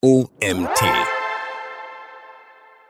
OMT.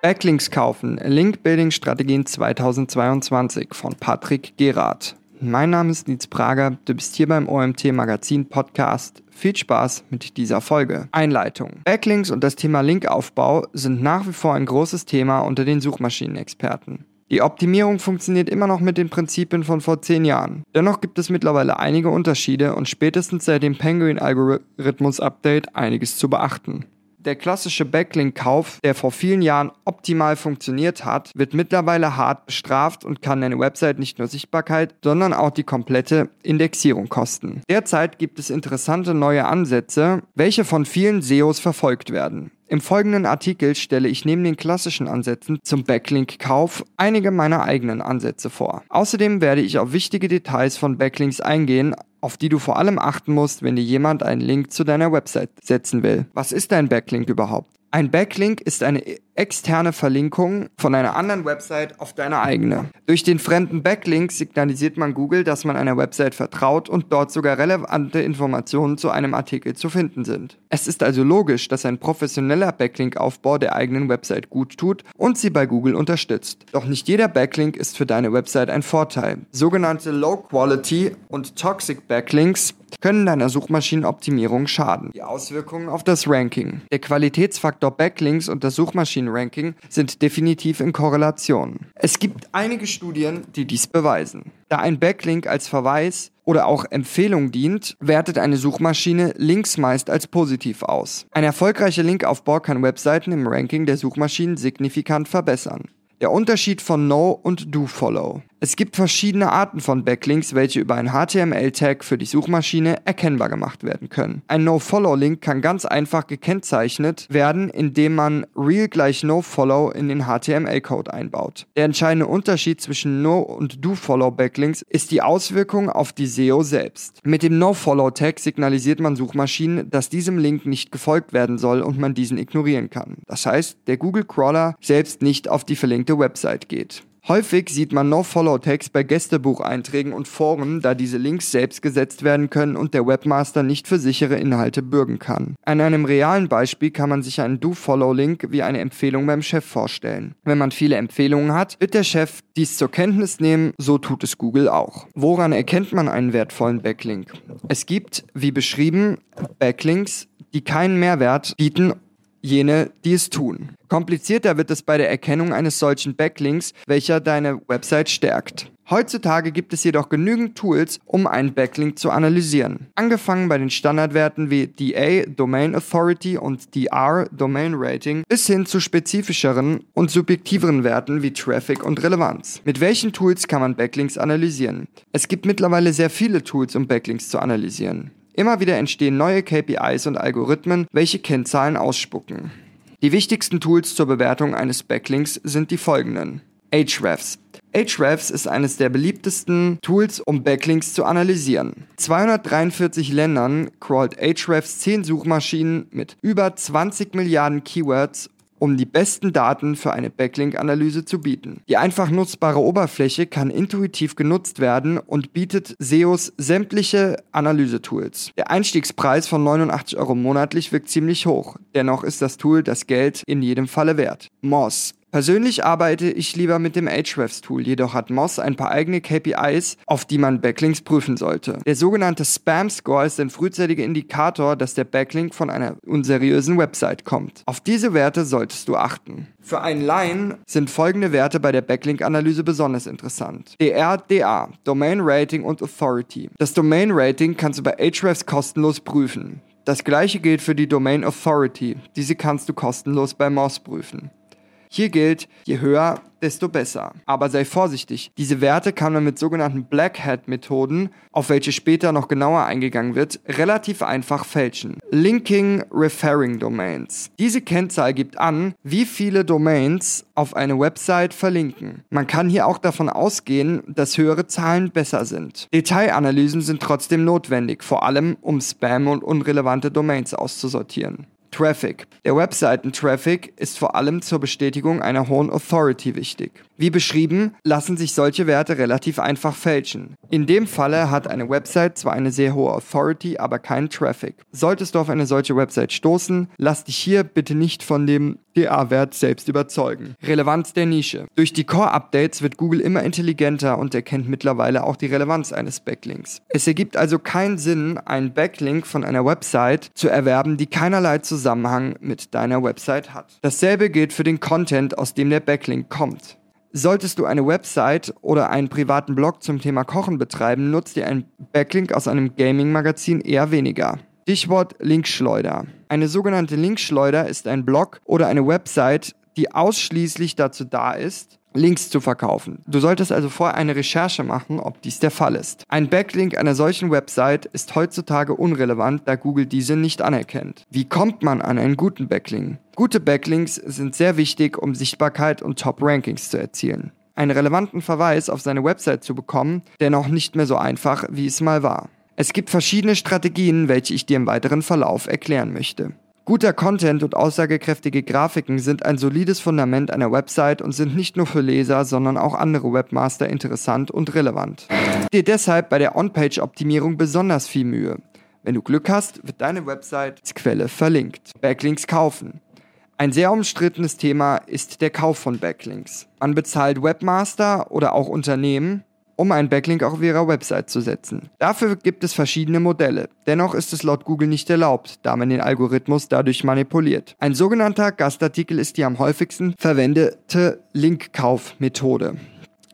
Backlinks kaufen, Link-Building-Strategien 2022 von Patrick Gerath. Mein Name ist Nils Prager, du bist hier beim OMT Magazin Podcast. Viel Spaß mit dieser Folge. Einleitung. Backlinks und das Thema Linkaufbau sind nach wie vor ein großes Thema unter den Suchmaschinenexperten. Die Optimierung funktioniert immer noch mit den Prinzipien von vor zehn Jahren. Dennoch gibt es mittlerweile einige Unterschiede und spätestens seit dem Penguin-Algorithmus-Update einiges zu beachten. Der klassische Backlink-Kauf, der vor vielen Jahren optimal funktioniert hat, wird mittlerweile hart bestraft und kann deine Website nicht nur Sichtbarkeit, sondern auch die komplette Indexierung kosten. Derzeit gibt es interessante neue Ansätze, welche von vielen SEOs verfolgt werden. Im folgenden Artikel stelle ich neben den klassischen Ansätzen zum Backlink-Kauf einige meiner eigenen Ansätze vor. Außerdem werde ich auf wichtige Details von Backlinks eingehen, auf die du vor allem achten musst, wenn dir jemand einen Link zu deiner Website setzen will. Was ist ein Backlink überhaupt? Ein Backlink ist eine externe Verlinkung von einer anderen Website auf deine eigene. Durch den fremden Backlink signalisiert man Google, dass man einer Website vertraut und dort sogar relevante Informationen zu einem Artikel zu finden sind. Es ist also logisch, dass ein professioneller Backlink-Aufbau der eigenen Website gut tut und sie bei Google unterstützt. Doch nicht jeder Backlink ist für deine Website ein Vorteil. Sogenannte Low-Quality und Toxic Backlinks können deiner Suchmaschinenoptimierung schaden. Die Auswirkungen auf das Ranking. Der Qualitätsfaktor Backlinks und das Suchmaschinenranking sind definitiv in Korrelation. Es gibt einige Studien, die dies beweisen. Da ein Backlink als Verweis oder auch Empfehlung dient, wertet eine Suchmaschine Links meist als positiv aus. Ein erfolgreicher Linkaufbau kann Webseiten im Ranking der Suchmaschinen signifikant verbessern. Der Unterschied von No und Do Follow. Es gibt verschiedene Arten von Backlinks, welche über ein HTML-Tag für die Suchmaschine erkennbar gemacht werden können. Ein No-Follow-Link kann ganz einfach gekennzeichnet werden, indem man real gleich No-Follow in den HTML-Code einbaut. Der entscheidende Unterschied zwischen No- und Do-Follow-Backlinks ist die Auswirkung auf die SEO selbst. Mit dem No-Follow-Tag signalisiert man Suchmaschinen, dass diesem Link nicht gefolgt werden soll und man diesen ignorieren kann. Das heißt, der Google-Crawler selbst nicht auf die verlinkte Website geht. Häufig sieht man No-Follow-Tags bei Gästebucheinträgen und Foren, da diese Links selbst gesetzt werden können und der Webmaster nicht für sichere Inhalte bürgen kann. An einem realen Beispiel kann man sich einen Do-Follow-Link wie eine Empfehlung beim Chef vorstellen. Wenn man viele Empfehlungen hat, wird der Chef dies zur Kenntnis nehmen, so tut es Google auch. Woran erkennt man einen wertvollen Backlink? Es gibt, wie beschrieben, Backlinks, die keinen Mehrwert bieten jene, die es tun. Komplizierter wird es bei der Erkennung eines solchen Backlinks, welcher deine Website stärkt. Heutzutage gibt es jedoch genügend Tools, um einen Backlink zu analysieren. Angefangen bei den Standardwerten wie DA Domain Authority und DR Domain Rating bis hin zu spezifischeren und subjektiveren Werten wie Traffic und Relevanz. Mit welchen Tools kann man Backlinks analysieren? Es gibt mittlerweile sehr viele Tools, um Backlinks zu analysieren. Immer wieder entstehen neue KPIs und Algorithmen, welche Kennzahlen ausspucken. Die wichtigsten Tools zur Bewertung eines Backlinks sind die folgenden. Ahrefs. Ahrefs ist eines der beliebtesten Tools, um Backlinks zu analysieren. 243 Ländern crawlt Ahrefs 10 Suchmaschinen mit über 20 Milliarden Keywords um die besten Daten für eine Backlink-Analyse zu bieten. Die einfach nutzbare Oberfläche kann intuitiv genutzt werden und bietet SEOs sämtliche Analysetools. Der Einstiegspreis von 89 Euro monatlich wirkt ziemlich hoch, dennoch ist das Tool das Geld in jedem Falle wert. Moz Persönlich arbeite ich lieber mit dem Ahrefs-Tool, jedoch hat Moz ein paar eigene KPIs, auf die man Backlinks prüfen sollte. Der sogenannte Spam-Score ist ein frühzeitiger Indikator, dass der Backlink von einer unseriösen Website kommt. Auf diese Werte solltest du achten. Für einen Laien sind folgende Werte bei der Backlink-Analyse besonders interessant. DR, DA, Domain Rating und Authority. Das Domain Rating kannst du bei Ahrefs kostenlos prüfen. Das gleiche gilt für die Domain Authority. Diese kannst du kostenlos bei Moz prüfen. Hier gilt, je höher, desto besser. Aber sei vorsichtig, diese Werte kann man mit sogenannten Black Hat Methoden, auf welche später noch genauer eingegangen wird, relativ einfach fälschen. Linking Referring Domains. Diese Kennzahl gibt an, wie viele Domains auf eine Website verlinken. Man kann hier auch davon ausgehen, dass höhere Zahlen besser sind. Detailanalysen sind trotzdem notwendig, vor allem um Spam und unrelevante Domains auszusortieren. Traffic. Der Webseiten-Traffic ist vor allem zur Bestätigung einer hohen Authority wichtig. Wie beschrieben, lassen sich solche Werte relativ einfach fälschen. In dem Falle hat eine Website zwar eine sehr hohe Authority, aber keinen Traffic. Solltest du auf eine solche Website stoßen, lass dich hier bitte nicht von dem DA-Wert selbst überzeugen. Relevanz der Nische. Durch die Core-Updates wird Google immer intelligenter und erkennt mittlerweile auch die Relevanz eines Backlinks. Es ergibt also keinen Sinn, einen Backlink von einer Website zu erwerben, die keinerlei Zusammenhang mit deiner Website hat. Dasselbe gilt für den Content, aus dem der Backlink kommt. Solltest du eine Website oder einen privaten Blog zum Thema Kochen betreiben, nutzt dir ein Backlink aus einem Gaming-Magazin eher weniger. Stichwort Linkschleuder. Eine sogenannte Linkschleuder ist ein Blog oder eine Website, die ausschließlich dazu da ist, Links zu verkaufen. Du solltest also vorher eine Recherche machen, ob dies der Fall ist. Ein Backlink einer solchen Website ist heutzutage unrelevant, da Google diese nicht anerkennt. Wie kommt man an einen guten Backlink? Gute Backlinks sind sehr wichtig, um Sichtbarkeit und Top-Rankings zu erzielen. Einen relevanten Verweis auf seine Website zu bekommen, der noch nicht mehr so einfach, wie es mal war. Es gibt verschiedene Strategien, welche ich dir im weiteren Verlauf erklären möchte. Guter Content und aussagekräftige Grafiken sind ein solides Fundament einer Website und sind nicht nur für Leser, sondern auch andere Webmaster interessant und relevant. Dir deshalb bei der On-Page-Optimierung besonders viel Mühe. Wenn du Glück hast, wird deine Website als Quelle verlinkt. Backlinks kaufen. Ein sehr umstrittenes Thema ist der Kauf von Backlinks. Man bezahlt Webmaster oder auch Unternehmen, um einen Backlink auf ihrer Website zu setzen. Dafür gibt es verschiedene Modelle. Dennoch ist es laut Google nicht erlaubt, da man den Algorithmus dadurch manipuliert. Ein sogenannter Gastartikel ist die am häufigsten verwendete Linkkaufmethode.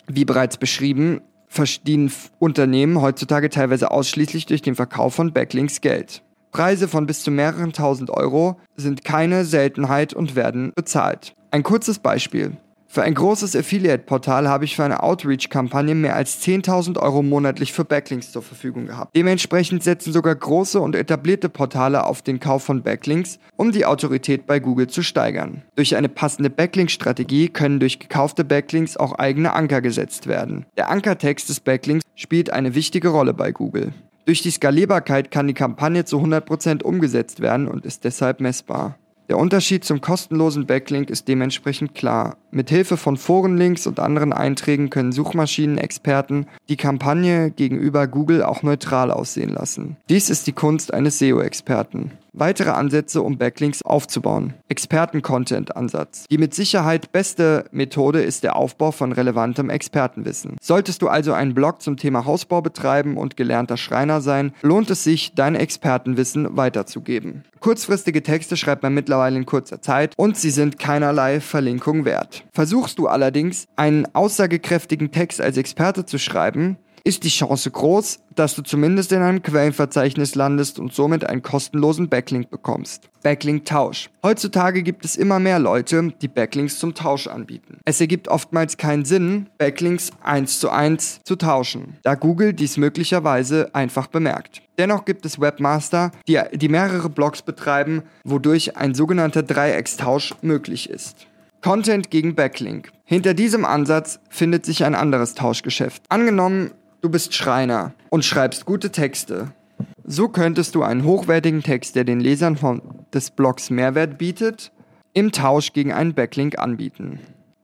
Wie bereits beschrieben, verdienen Unternehmen heutzutage teilweise ausschließlich durch den Verkauf von Backlinks Geld. Preise von bis zu mehreren tausend Euro sind keine Seltenheit und werden bezahlt. Ein kurzes Beispiel. Für ein großes Affiliate-Portal habe ich für eine Outreach-Kampagne mehr als 10.000 Euro monatlich für Backlinks zur Verfügung gehabt. Dementsprechend setzen sogar große und etablierte Portale auf den Kauf von Backlinks, um die Autorität bei Google zu steigern. Durch eine passende Backlink-Strategie können durch gekaufte Backlinks auch eigene Anker gesetzt werden. Der Ankertext des Backlinks spielt eine wichtige Rolle bei Google. Durch die Skalierbarkeit kann die Kampagne zu 100% umgesetzt werden und ist deshalb messbar. Der Unterschied zum kostenlosen Backlink ist dementsprechend klar. Mit Hilfe von Forenlinks und anderen Einträgen können Suchmaschinenexperten die Kampagne gegenüber Google auch neutral aussehen lassen. Dies ist die Kunst eines SEO-Experten. Weitere Ansätze, um Backlinks aufzubauen. Experten-Content-Ansatz. Die mit Sicherheit beste Methode ist der Aufbau von relevantem Expertenwissen. Solltest du also einen Blog zum Thema Hausbau betreiben und gelernter Schreiner sein, lohnt es sich, dein Expertenwissen weiterzugeben. Kurzfristige Texte schreibt man mittlerweile in kurzer Zeit und sie sind keinerlei Verlinkung wert. Versuchst du allerdings, einen aussagekräftigen Text als Experte zu schreiben, ist die Chance groß, dass du zumindest in einem Quellenverzeichnis landest und somit einen kostenlosen Backlink bekommst. Backlink-Tausch. Heutzutage gibt es immer mehr Leute, die Backlinks zum Tausch anbieten. Es ergibt oftmals keinen Sinn, Backlinks eins zu eins zu tauschen, da Google dies möglicherweise einfach bemerkt. Dennoch gibt es Webmaster, die, die mehrere Blogs betreiben, wodurch ein sogenannter Dreieckstausch möglich ist. Content gegen Backlink. Hinter diesem Ansatz findet sich ein anderes Tauschgeschäft. Angenommen, Du bist Schreiner und schreibst gute Texte. So könntest du einen hochwertigen Text, der den Lesern von, des Blogs Mehrwert bietet, im Tausch gegen einen Backlink anbieten.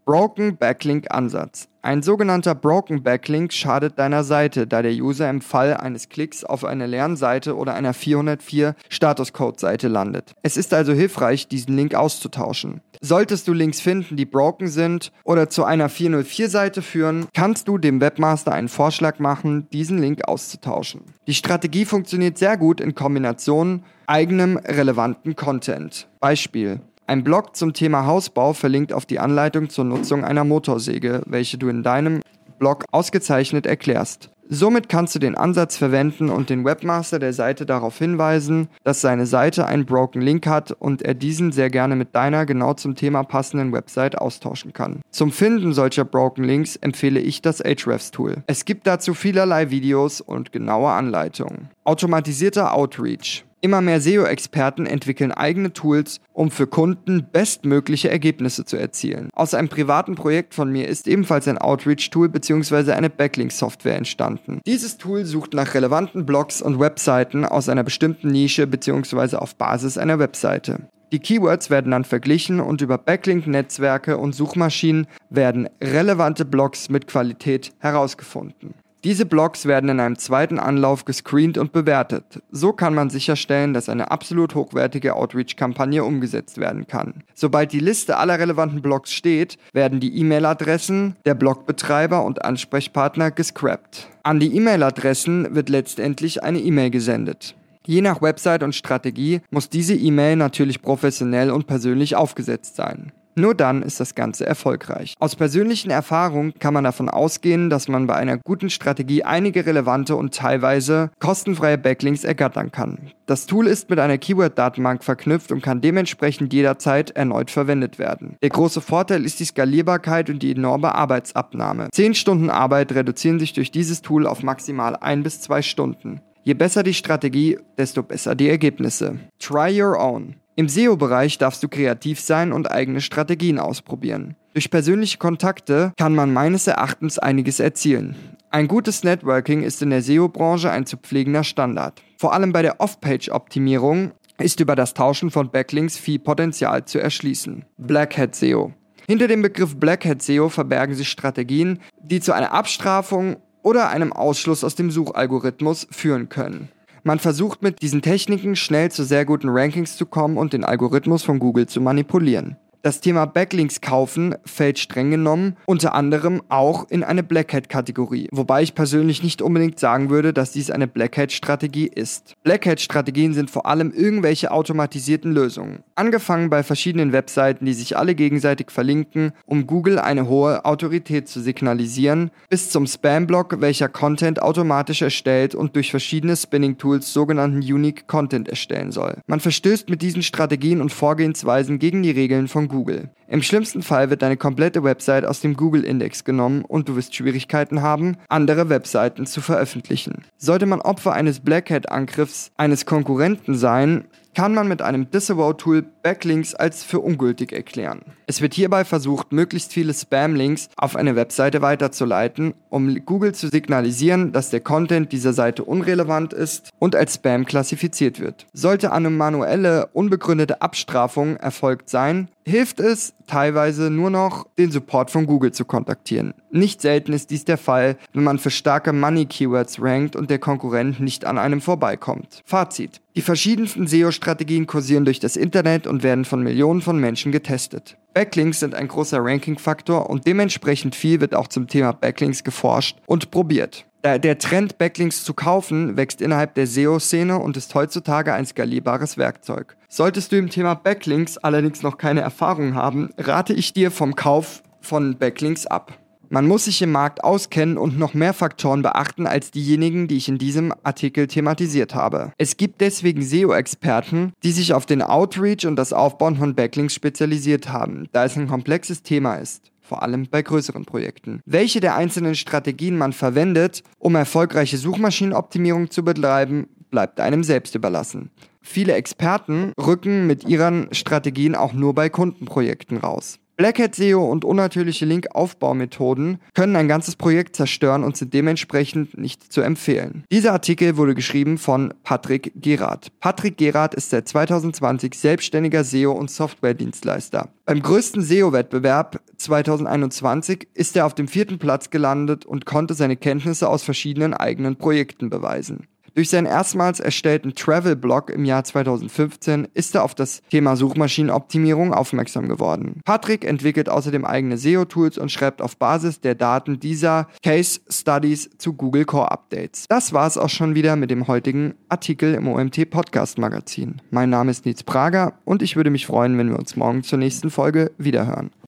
Broken Backlink Ansatz. Ein sogenannter Broken Backlink schadet deiner Seite, da der User im Fall eines Klicks auf eine leeren Seite oder einer 404 Statuscode-Seite landet. Es ist also hilfreich, diesen Link auszutauschen. Solltest du Links finden, die broken sind oder zu einer 404-Seite führen, kannst du dem Webmaster einen Vorschlag machen, diesen Link auszutauschen. Die Strategie funktioniert sehr gut in Kombination eigenem relevanten Content. Beispiel. Ein Blog zum Thema Hausbau verlinkt auf die Anleitung zur Nutzung einer Motorsäge, welche du in deinem Blog ausgezeichnet erklärst. Somit kannst du den Ansatz verwenden und den Webmaster der Seite darauf hinweisen, dass seine Seite einen Broken Link hat und er diesen sehr gerne mit deiner genau zum Thema passenden Website austauschen kann. Zum Finden solcher Broken Links empfehle ich das Ahrefs Tool. Es gibt dazu vielerlei Videos und genaue Anleitungen. Automatisierter Outreach. Immer mehr SEO-Experten entwickeln eigene Tools, um für Kunden bestmögliche Ergebnisse zu erzielen. Aus einem privaten Projekt von mir ist ebenfalls ein Outreach-Tool bzw. eine Backlink-Software entstanden. Dieses Tool sucht nach relevanten Blogs und Webseiten aus einer bestimmten Nische bzw. auf Basis einer Webseite. Die Keywords werden dann verglichen und über Backlink-Netzwerke und Suchmaschinen werden relevante Blogs mit Qualität herausgefunden. Diese Blogs werden in einem zweiten Anlauf gescreent und bewertet. So kann man sicherstellen, dass eine absolut hochwertige Outreach-Kampagne umgesetzt werden kann. Sobald die Liste aller relevanten Blogs steht, werden die E-Mail-Adressen der Blogbetreiber und Ansprechpartner gescrapped. An die E-Mail-Adressen wird letztendlich eine E-Mail gesendet. Je nach Website und Strategie muss diese E-Mail natürlich professionell und persönlich aufgesetzt sein. Nur dann ist das Ganze erfolgreich. Aus persönlichen Erfahrungen kann man davon ausgehen, dass man bei einer guten Strategie einige relevante und teilweise kostenfreie Backlinks ergattern kann. Das Tool ist mit einer Keyword-Datenbank verknüpft und kann dementsprechend jederzeit erneut verwendet werden. Der große Vorteil ist die Skalierbarkeit und die enorme Arbeitsabnahme. 10 Stunden Arbeit reduzieren sich durch dieses Tool auf maximal 1 bis 2 Stunden. Je besser die Strategie, desto besser die Ergebnisse. Try your own. Im SEO-Bereich darfst du kreativ sein und eigene Strategien ausprobieren. Durch persönliche Kontakte kann man meines Erachtens einiges erzielen. Ein gutes Networking ist in der SEO-Branche ein zu pflegender Standard. Vor allem bei der Off-Page-Optimierung ist über das Tauschen von Backlinks viel Potenzial zu erschließen. Blackhead SEO. Hinter dem Begriff Blackhead SEO verbergen sich Strategien, die zu einer Abstrafung oder einem Ausschluss aus dem Suchalgorithmus führen können. Man versucht mit diesen Techniken schnell zu sehr guten Rankings zu kommen und den Algorithmus von Google zu manipulieren. Das Thema Backlinks kaufen fällt streng genommen unter anderem auch in eine Blackhead-Kategorie, wobei ich persönlich nicht unbedingt sagen würde, dass dies eine Blackhead-Strategie ist. Blackhead-Strategien sind vor allem irgendwelche automatisierten Lösungen, angefangen bei verschiedenen Webseiten, die sich alle gegenseitig verlinken, um Google eine hohe Autorität zu signalisieren, bis zum Spam-Block, welcher Content automatisch erstellt und durch verschiedene Spinning-Tools sogenannten Unique Content erstellen soll. Man verstößt mit diesen Strategien und Vorgehensweisen gegen die Regeln von Google. Im schlimmsten Fall wird deine komplette Website aus dem Google-Index genommen und du wirst Schwierigkeiten haben, andere Webseiten zu veröffentlichen. Sollte man Opfer eines Blackhead-Angriffs eines Konkurrenten sein, kann man mit einem Disavow-Tool Backlinks als für ungültig erklären. Es wird hierbei versucht, möglichst viele Spam-Links auf eine Webseite weiterzuleiten, um Google zu signalisieren, dass der Content dieser Seite unrelevant ist und als Spam klassifiziert wird. Sollte eine manuelle, unbegründete Abstrafung erfolgt sein, hilft es teilweise nur noch, den Support von Google zu kontaktieren. Nicht selten ist dies der Fall, wenn man für starke Money-Keywords rankt und der Konkurrent nicht an einem vorbeikommt. Fazit. Die verschiedensten SEO-Strategien kursieren durch das Internet und werden von Millionen von Menschen getestet. Backlinks sind ein großer Ranking-Faktor und dementsprechend viel wird auch zum Thema Backlinks geforscht und probiert. Der Trend, Backlinks zu kaufen, wächst innerhalb der SEO-Szene und ist heutzutage ein skalierbares Werkzeug. Solltest du im Thema Backlinks allerdings noch keine Erfahrung haben, rate ich dir vom Kauf von Backlinks ab. Man muss sich im Markt auskennen und noch mehr Faktoren beachten als diejenigen, die ich in diesem Artikel thematisiert habe. Es gibt deswegen SEO-Experten, die sich auf den Outreach und das Aufbauen von Backlinks spezialisiert haben, da es ein komplexes Thema ist vor allem bei größeren Projekten. Welche der einzelnen Strategien man verwendet, um erfolgreiche Suchmaschinenoptimierung zu betreiben, bleibt einem selbst überlassen. Viele Experten rücken mit ihren Strategien auch nur bei Kundenprojekten raus. Blackhat SEO und unnatürliche Linkaufbaumethoden können ein ganzes Projekt zerstören und sind dementsprechend nicht zu empfehlen. Dieser Artikel wurde geschrieben von Patrick Gerath. Patrick Gerath ist seit 2020 selbstständiger SEO und Softwaredienstleister. Beim größten SEO-Wettbewerb 2021 ist er auf dem vierten Platz gelandet und konnte seine Kenntnisse aus verschiedenen eigenen Projekten beweisen. Durch seinen erstmals erstellten Travel-Blog im Jahr 2015 ist er auf das Thema Suchmaschinenoptimierung aufmerksam geworden. Patrick entwickelt außerdem eigene SEO-Tools und schreibt auf Basis der Daten dieser Case Studies zu Google Core Updates. Das war es auch schon wieder mit dem heutigen Artikel im OMT Podcast Magazin. Mein Name ist Nils Prager und ich würde mich freuen, wenn wir uns morgen zur nächsten Folge wiederhören.